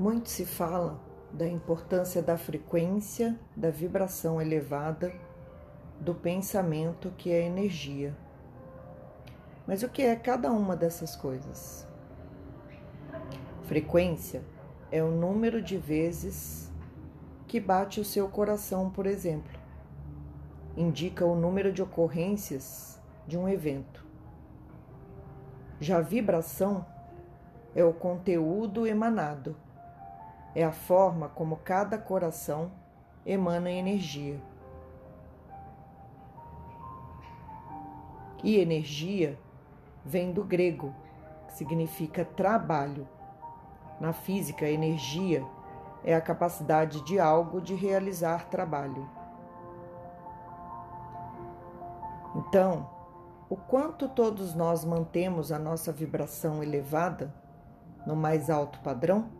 Muito se fala da importância da frequência da vibração elevada do pensamento, que é energia. Mas o que é cada uma dessas coisas? Frequência é o número de vezes que bate o seu coração, por exemplo. Indica o número de ocorrências de um evento. Já vibração é o conteúdo emanado, é a forma como cada coração emana energia. E energia vem do grego, que significa trabalho. Na física, energia é a capacidade de algo de realizar trabalho. Então, o quanto todos nós mantemos a nossa vibração elevada no mais alto padrão?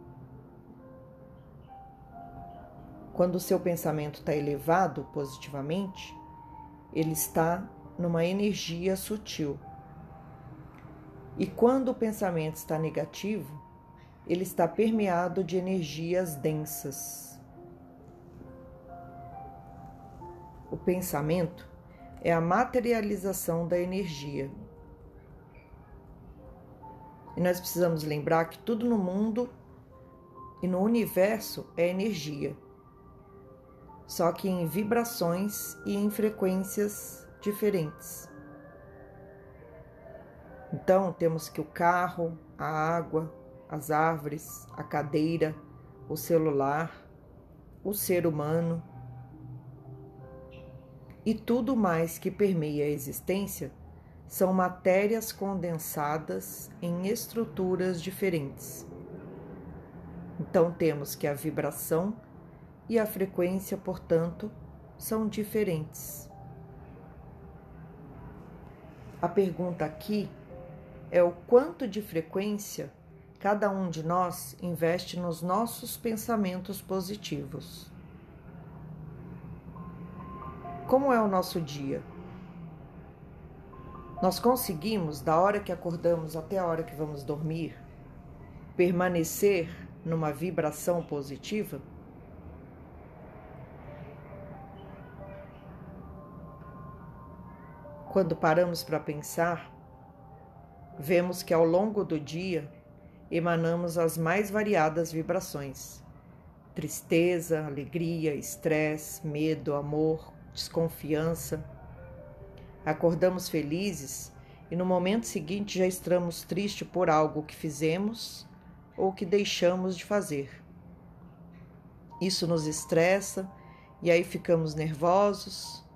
Quando o seu pensamento está elevado positivamente, ele está numa energia sutil. E quando o pensamento está negativo, ele está permeado de energias densas. O pensamento é a materialização da energia. E nós precisamos lembrar que tudo no mundo e no universo é energia, só que em vibrações e em frequências diferentes. Então, temos que o carro, a água, as árvores, a cadeira, o celular, o ser humano e tudo mais que permeia a existência são matérias condensadas em estruturas diferentes. Então, temos que a vibração e a frequência, portanto, são diferentes. A pergunta aqui é o quanto de frequência cada um de nós investe nos nossos pensamentos positivos. Como é o nosso dia? Nós conseguimos, da hora que acordamos até a hora que vamos dormir, permanecer numa vibração positiva? Quando paramos para pensar, vemos que ao longo do dia emanamos as mais variadas vibrações: tristeza, alegria, estresse, medo, amor, desconfiança. Acordamos felizes e no momento seguinte já estamos tristes por algo que fizemos ou que deixamos de fazer. Isso nos estressa e aí ficamos nervosos,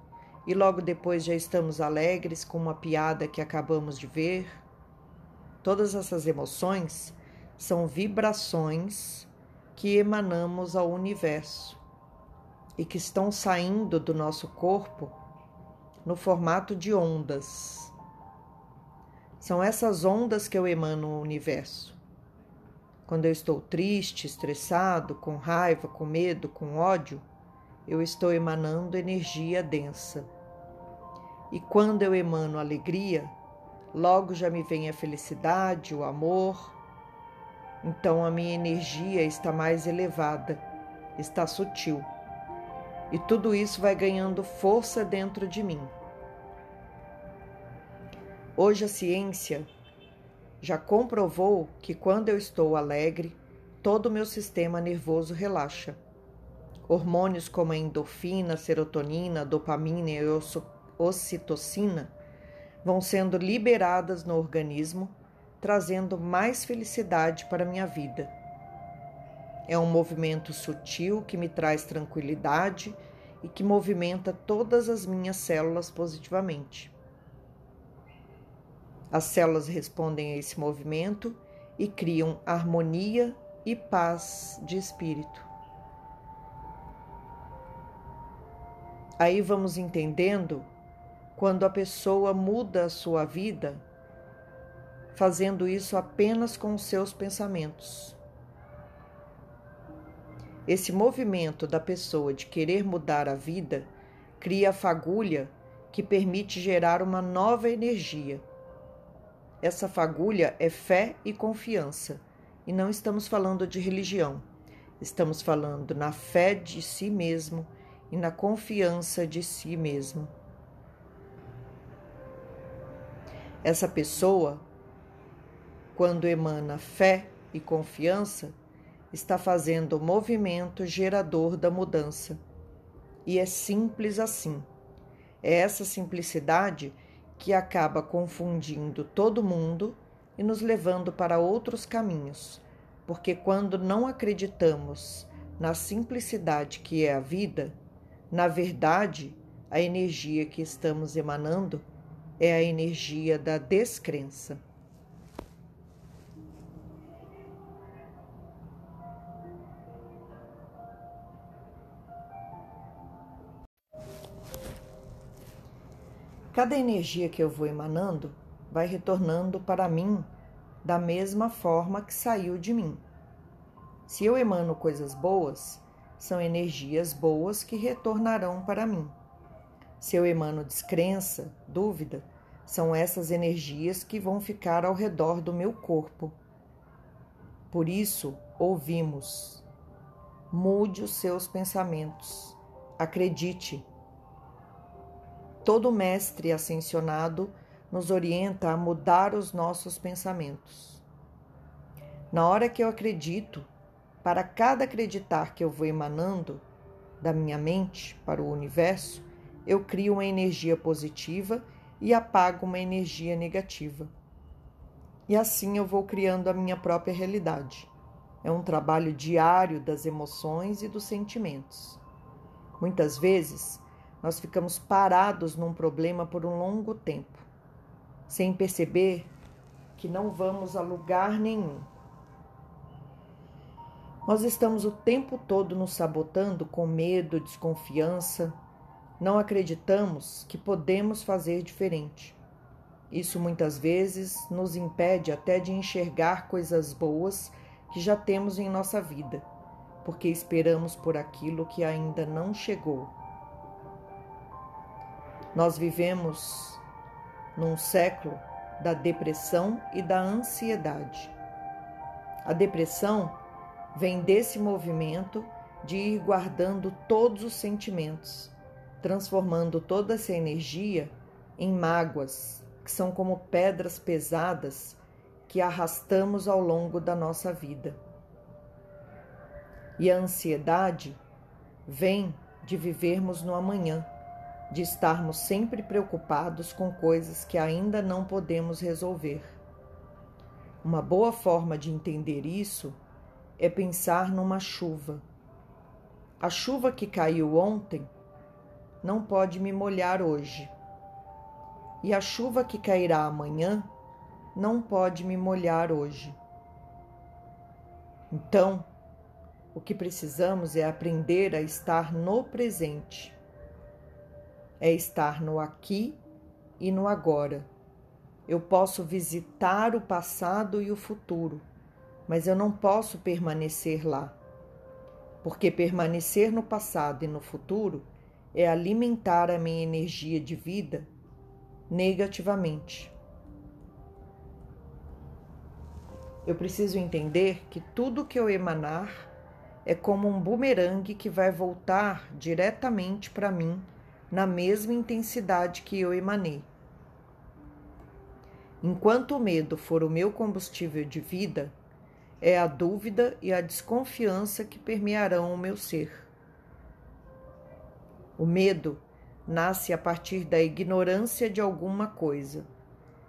e logo depois já estamos alegres com uma piada que acabamos de ver. Todas essas emoções são vibrações que emanamos ao universo e que estão saindo do nosso corpo no formato de ondas. São essas ondas que eu emano ao universo. Quando eu estou triste, estressado, com raiva, com medo, com ódio, eu estou emanando energia densa. E quando eu emano alegria, logo já me vem a felicidade, o amor. Então a minha energia está mais elevada, está sutil. E tudo isso vai ganhando força dentro de mim. Hoje a ciência já comprovou que quando eu estou alegre, todo o meu sistema nervoso relaxa. Hormônios como a endorfina, serotonina, dopamina e ocitocina vão sendo liberadas no organismo, trazendo mais felicidade para minha vida. É um movimento sutil que me traz tranquilidade e que movimenta todas as minhas células positivamente. As células respondem a esse movimento e criam harmonia e paz de espírito. Aí vamos entendendo quando a pessoa muda a sua vida, fazendo isso apenas com os seus pensamentos. Esse movimento da pessoa de querer mudar a vida cria a fagulha que permite gerar uma nova energia. Essa fagulha é fé e confiança, e não estamos falando de religião, Estamos falando na fé de si mesmo e na confiança de si mesmo. Essa pessoa, quando emana fé e confiança, está fazendo o movimento gerador da mudança. E é simples assim. É essa simplicidade que acaba confundindo todo mundo e nos levando para outros caminhos, porque quando não acreditamos na simplicidade que é a vida, na verdade, a energia que estamos emanando é a energia da descrença. Cada energia que eu vou emanando vai retornando para mim da mesma forma que saiu de mim. Se eu emano coisas boas, são energias boas que retornarão para mim. Se eu emano descrença, dúvida, são essas energias que vão ficar ao redor do meu corpo. Por isso, ouvimos: mude os seus pensamentos, acredite Todo mestre ascensionado nos orienta a mudar os nossos pensamentos. Na hora que eu acredito, para cada acreditar que eu vou emanando da minha mente para o universo, eu crio uma energia positiva e apago uma energia negativa. E assim eu vou criando a minha própria realidade. É um trabalho diário das emoções e dos sentimentos. Muitas vezes nós ficamos parados num problema por um longo tempo, sem perceber que não vamos a lugar nenhum. Nós estamos o tempo todo nos sabotando com medo, desconfiança, não acreditamos que podemos fazer diferente. Isso muitas vezes nos impede até de enxergar coisas boas que já temos em nossa vida, porque esperamos por aquilo que ainda não chegou. Nós vivemos num século da depressão e da ansiedade. A depressão vem desse movimento de ir guardando todos os sentimentos, transformando toda essa energia em mágoas, que são como pedras pesadas que arrastamos ao longo da nossa vida. E a ansiedade vem de vivermos no amanhã de estarmos sempre preocupados com coisas que ainda não podemos resolver. Uma boa forma de entender isso é pensar numa chuva. A chuva que caiu ontem não pode me molhar hoje. E a chuva que cairá amanhã não pode me molhar hoje. Então, o que precisamos é aprender a estar no presente é estar no aqui e no agora. Eu posso visitar o passado e o futuro, mas eu não posso permanecer lá. Porque permanecer no passado e no futuro é alimentar a minha energia de vida negativamente. Eu preciso entender que tudo que eu emanar é como um bumerangue que vai voltar diretamente para mim na mesma intensidade que eu emanei. Enquanto o medo for o meu combustível de vida, é a dúvida e a desconfiança que permearão o meu ser. O medo nasce a partir da ignorância de alguma coisa.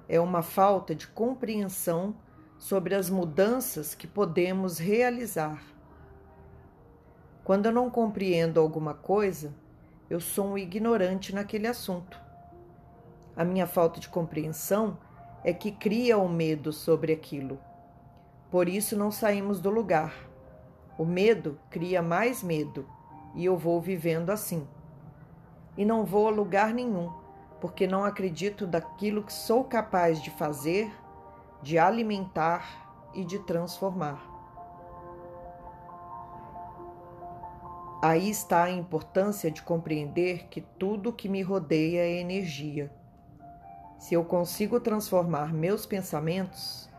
É uma falta de compreensão sobre as mudanças que podemos realizar. Quando eu não compreendo alguma coisa, eu sou um ignorante naquele assunto. A minha falta de compreensão é que cria o medo sobre aquilo. Por isso não saímos do lugar. O medo cria mais medo e eu vou vivendo assim. E não vou a lugar nenhum, porque não acredito daquilo que sou capaz de fazer, de alimentar e de transformar. Aí está a importância de compreender que tudo que me rodeia é energia. Se eu consigo transformar meus pensamentos,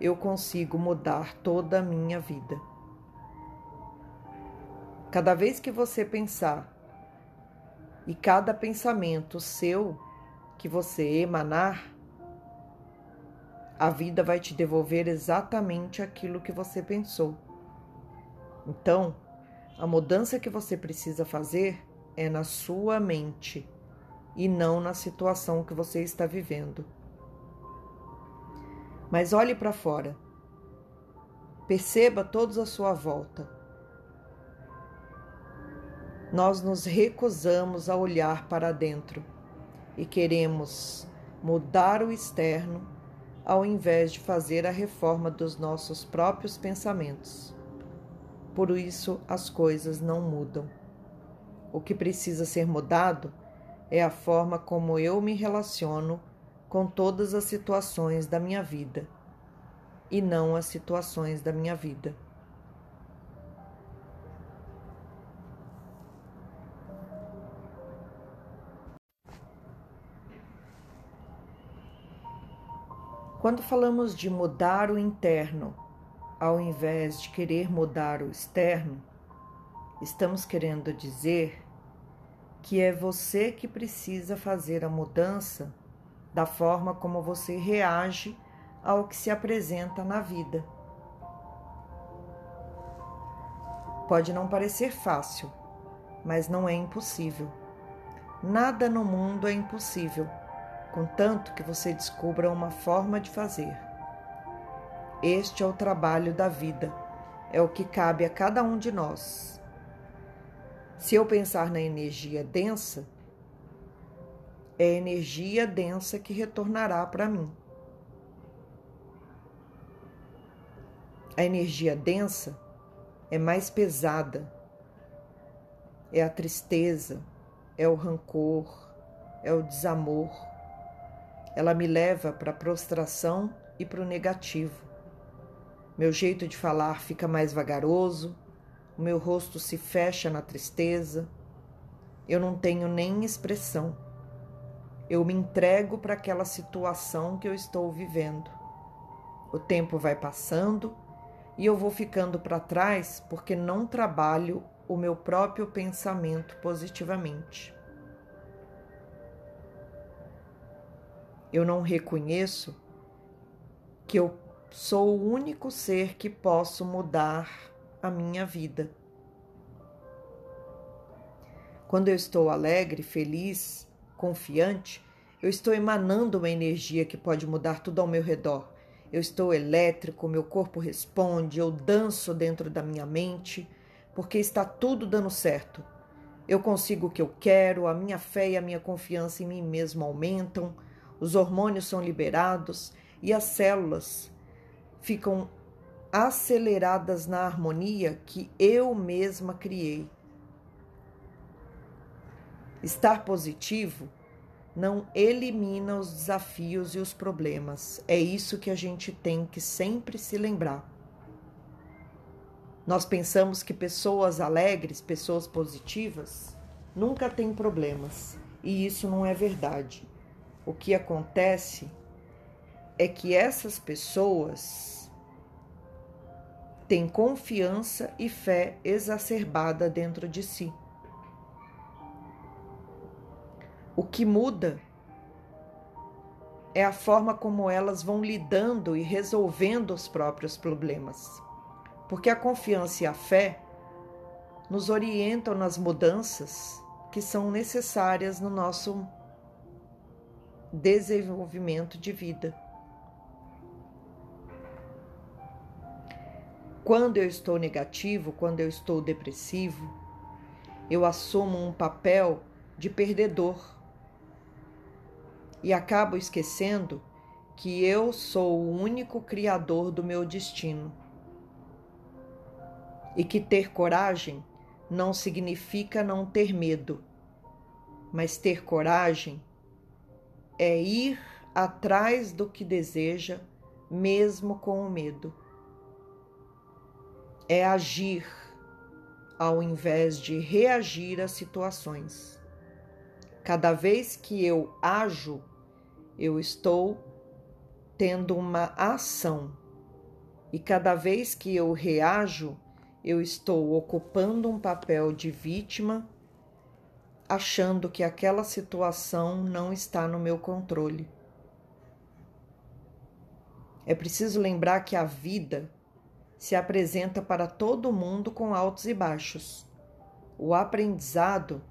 eu consigo mudar toda a minha vida. Cada vez que você pensar e cada pensamento seu que você emanar, a vida vai te devolver exatamente aquilo que você pensou. Então, a mudança que você precisa fazer é na sua mente e não na situação que você está vivendo. Mas olhe para fora. Perceba todos à sua volta. Nós nos recusamos a olhar para dentro e queremos mudar o externo ao invés de fazer a reforma dos nossos próprios pensamentos. Por isso as coisas não mudam. O que precisa ser mudado é a forma como eu me relaciono com todas as situações da minha vida e não as situações da minha vida. Quando falamos de mudar o interno, ao invés de querer mudar o externo, estamos querendo dizer que é você que precisa fazer a mudança da forma como você reage ao que se apresenta na vida. Pode não parecer fácil, mas não é impossível. Nada no mundo é impossível, contanto que você descubra uma forma de fazer. Este é o trabalho da vida, é o que cabe a cada um de nós. Se eu pensar na energia densa, é energia densa que retornará para mim. A energia densa é mais pesada, é a tristeza, é o rancor, é o desamor. Ela me leva para a prostração e para o negativo. Meu jeito de falar fica mais vagaroso, o meu rosto se fecha na tristeza, eu não tenho nem expressão. Eu me entrego para aquela situação que eu estou vivendo. O tempo vai passando e eu vou ficando para trás porque não trabalho o meu próprio pensamento positivamente. Eu não reconheço que eu sou o único ser que posso mudar a minha vida. Quando eu estou alegre, feliz, confiante, eu estou emanando uma energia que pode mudar tudo ao meu redor. Eu estou elétrico, meu corpo responde, eu danço dentro da minha mente, porque está tudo dando certo. Eu consigo o que eu quero, a minha fé e a minha confiança em mim mesmo aumentam, os hormônios são liberados e as células ficam aceleradas na harmonia que eu mesma criei. Estar positivo não elimina os desafios e os problemas. É isso que a gente tem que sempre se lembrar. Nós pensamos que pessoas alegres, pessoas positivas, nunca têm problemas, e isso não é verdade. O que acontece é que essas pessoas têm confiança e fé exacerbada dentro de si. O que muda é a forma como elas vão lidando e resolvendo os próprios problemas. Porque a confiança e a fé nos orientam nas mudanças que são necessárias no nosso desenvolvimento de vida. Quando eu estou negativo, quando eu estou depressivo, eu assumo um papel de perdedor e acabo esquecendo que eu sou o único criador do meu destino. E que ter coragem não significa não ter medo, mas ter coragem é ir atrás do que deseja, mesmo com o medo. É agir ao invés de reagir às situações. Cada vez que eu ajo, eu estou tendo uma ação. E cada vez que eu reajo, eu estou ocupando um papel de vítima, achando que aquela situação não está no meu controle. É preciso lembrar que a vida se apresenta para todo mundo com altos e baixos. O aprendizado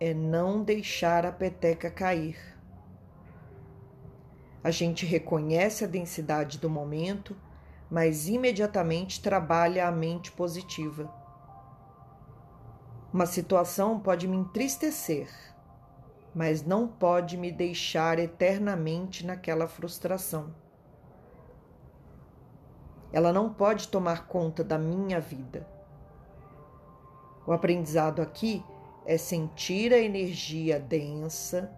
é não deixar a peteca cair. A gente reconhece a densidade do momento, mas imediatamente trabalha a mente positiva. Uma situação pode me entristecer, mas não pode me deixar eternamente naquela frustração. Ela não pode tomar conta da minha vida. O aprendizado aqui é sentir a energia densa,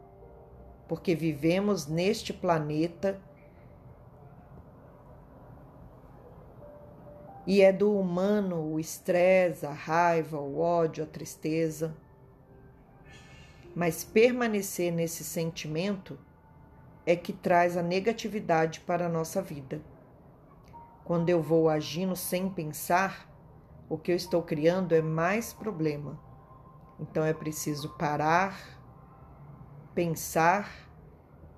porque vivemos neste planeta e é do humano o estresse, a raiva, o ódio, a tristeza mas permanecer nesse sentimento é que traz a negatividade para a nossa vida. Quando eu vou agindo sem pensar, o que eu estou criando é mais problema. Então é preciso parar, pensar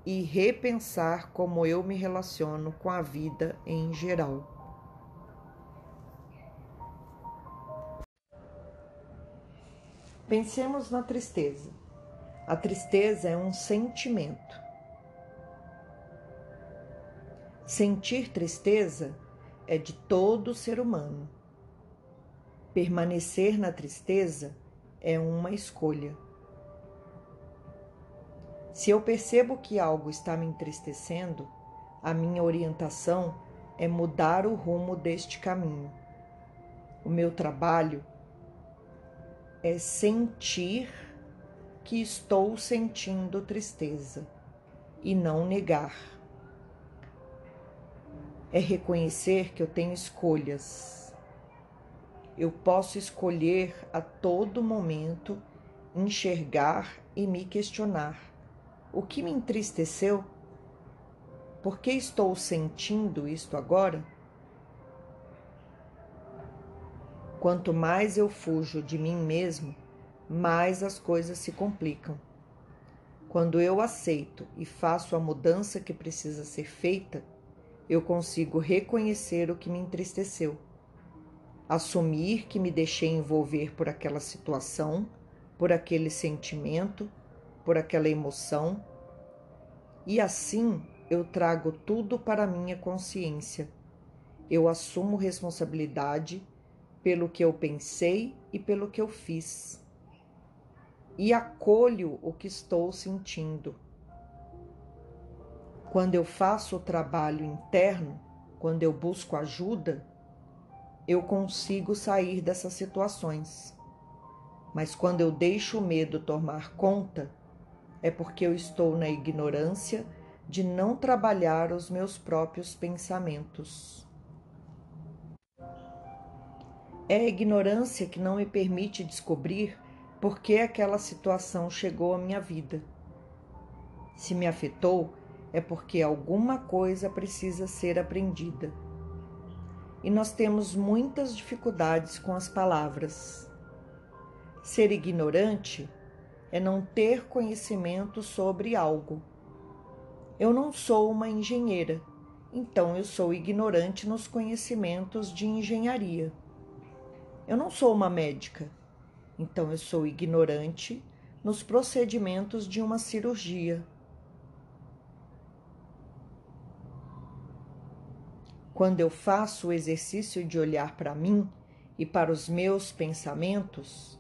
e repensar como eu me relaciono com a vida em geral. Pensemos na tristeza. A tristeza é um sentimento. Sentir tristeza é de todo ser humano. Permanecer na tristeza é uma escolha. Se eu percebo que algo está me entristecendo, a minha orientação é mudar o rumo deste caminho. O meu trabalho é sentir que estou sentindo tristeza e não negar. É reconhecer que eu tenho escolhas. Eu posso escolher a todo momento enxergar e me questionar: o que me entristeceu? Por que estou sentindo isto agora? Quanto mais eu fujo de mim mesmo, mais as coisas se complicam. Quando eu aceito e faço a mudança que precisa ser feita, eu consigo reconhecer o que me entristeceu, assumir que me deixei envolver por aquela situação, por aquele sentimento, por aquela emoção, e assim eu trago tudo para a minha consciência. Eu assumo responsabilidade pelo que eu pensei e pelo que eu fiz e acolho o que estou sentindo. Quando eu faço o trabalho interno, quando eu busco ajuda, eu consigo sair dessas situações. Mas quando eu deixo o medo tomar conta, é porque eu estou na ignorância de não trabalhar os meus próprios pensamentos. É a ignorância que não me permite descobrir por que aquela situação chegou à minha vida. Se me afetou, é porque alguma coisa precisa ser aprendida. E nós temos muitas dificuldades com as palavras. Ser ignorante é não ter conhecimento sobre algo. Eu não sou uma engenheira, então eu sou ignorante nos conhecimentos de engenharia. Eu não sou uma médica, então eu sou ignorante nos procedimentos de uma cirurgia. Quando eu faço o exercício de olhar para mim e para os meus pensamentos,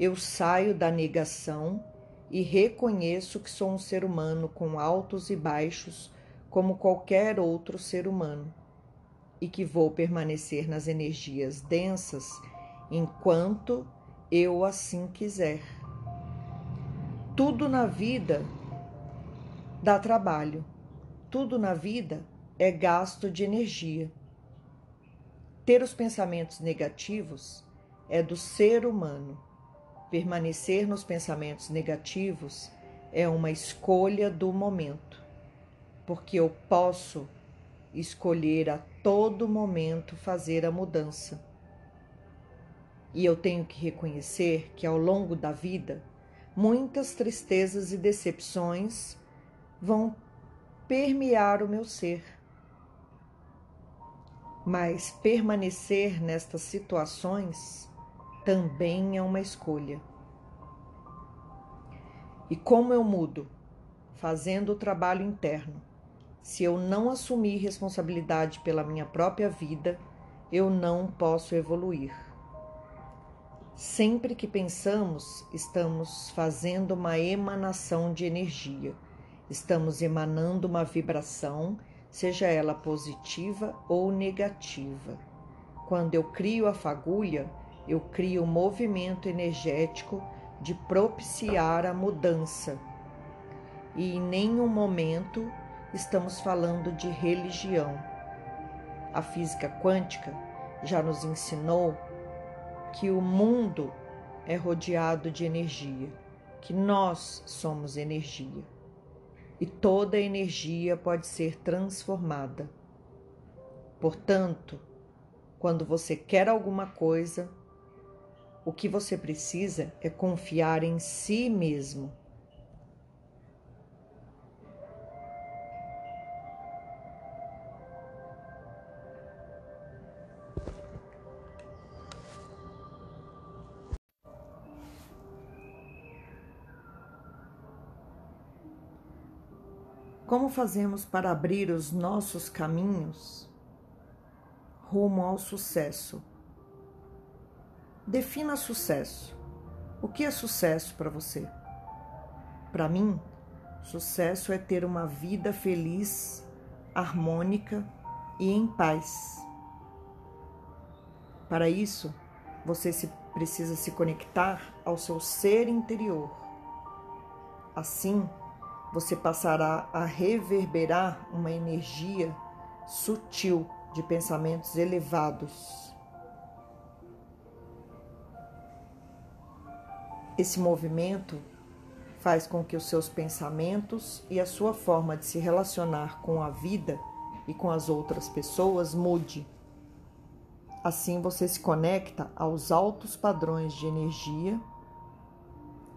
eu saio da negação e reconheço que sou um ser humano com altos e baixos, como qualquer outro ser humano, e que vou permanecer nas energias densas enquanto eu assim quiser. Tudo na vida dá trabalho, tudo na vida é gasto de energia. Ter os pensamentos negativos é do ser humano. Permanecer nos pensamentos negativos é uma escolha do momento, porque eu posso escolher a todo momento fazer a mudança E eu tenho que reconhecer que ao longo da vida, muitas tristezas e decepções vão permear o meu ser. Mas permanecer nestas situações também é uma escolha. E como eu mudo? Fazendo o trabalho interno. Se eu não assumir responsabilidade pela minha própria vida, eu não posso evoluir. Sempre que pensamos, estamos fazendo uma emanação de energia, estamos emanando uma vibração, seja ela positiva ou negativa. Quando eu crio a fagulha, eu crio um movimento energético de propiciar a mudança. E em nenhum momento estamos falando de religião. A física quântica já nos ensinou que o mundo é rodeado de energia, que nós somos energia. E toda energia pode ser transformada. Portanto, quando você quer alguma coisa, o que você precisa é confiar em si mesmo Como fazemos para abrir os nossos caminhos rumo ao sucesso? Defina sucesso. O que é sucesso para você? Para mim, sucesso é ter uma vida feliz, harmônica e em paz. Para isso, você se, precisa se conectar ao seu ser interior. Assim, você passará a reverberar uma energia sutil de pensamentos elevados. Esse movimento faz com que os seus pensamentos e a sua forma de se relacionar com a vida e com as outras pessoas mude. Assim você se conecta aos altos padrões de energia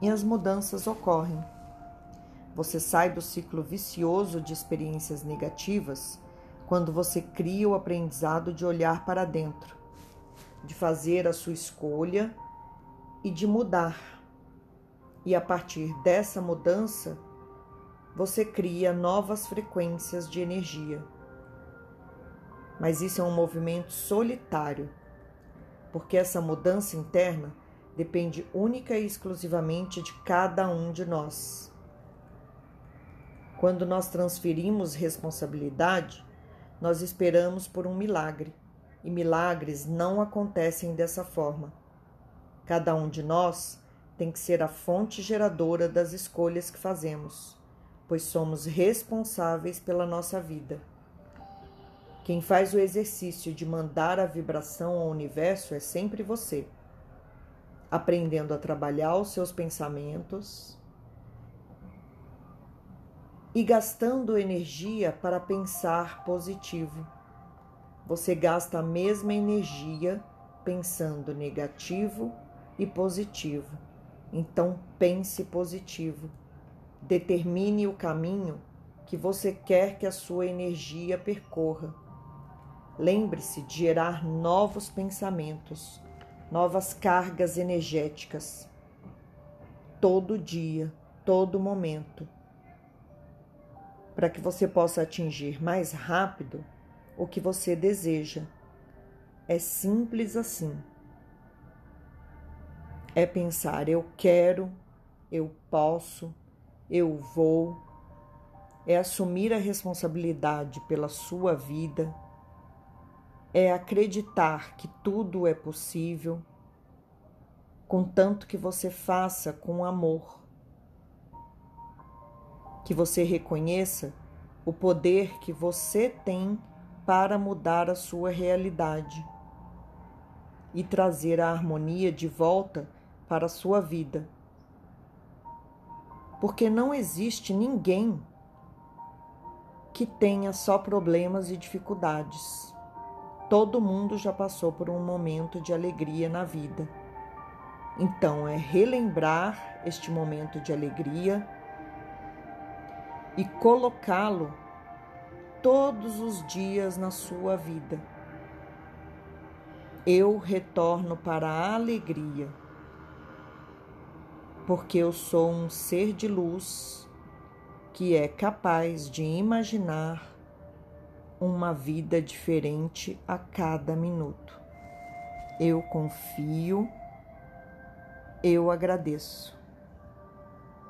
e as mudanças ocorrem. Você sai do ciclo vicioso de experiências negativas quando você cria o aprendizado de olhar para dentro, de fazer a sua escolha e de mudar. E a partir dessa mudança, você cria novas frequências de energia. Mas isso é um movimento solitário, porque essa mudança interna depende única e exclusivamente de cada um de nós. Quando nós transferimos responsabilidade, nós esperamos por um milagre, e milagres não acontecem dessa forma. Cada um de nós tem que ser a fonte geradora das escolhas que fazemos, pois somos responsáveis pela nossa vida. Quem faz o exercício de mandar a vibração ao universo é sempre você, aprendendo a trabalhar os seus pensamentos, e gastando energia para pensar positivo. Você gasta a mesma energia pensando negativo e positivo. Então pense positivo. Determine o caminho que você quer que a sua energia percorra. Lembre-se de gerar novos pensamentos, novas cargas energéticas. Todo dia, todo momento para que você possa atingir mais rápido o que você deseja. É simples assim. É pensar eu quero, eu posso, eu vou. É assumir a responsabilidade pela sua vida. É acreditar que tudo é possível, contanto que você faça com amor que você reconheça o poder que você tem para mudar a sua realidade e trazer a harmonia de volta para a sua vida. Porque não existe ninguém que tenha só problemas e dificuldades. Todo mundo já passou por um momento de alegria na vida. Então, é relembrar este momento de alegria e colocá-lo todos os dias na sua vida. Eu retorno para a alegria, porque eu sou um ser de luz que é capaz de imaginar uma vida diferente a cada minuto. Eu confio, eu agradeço.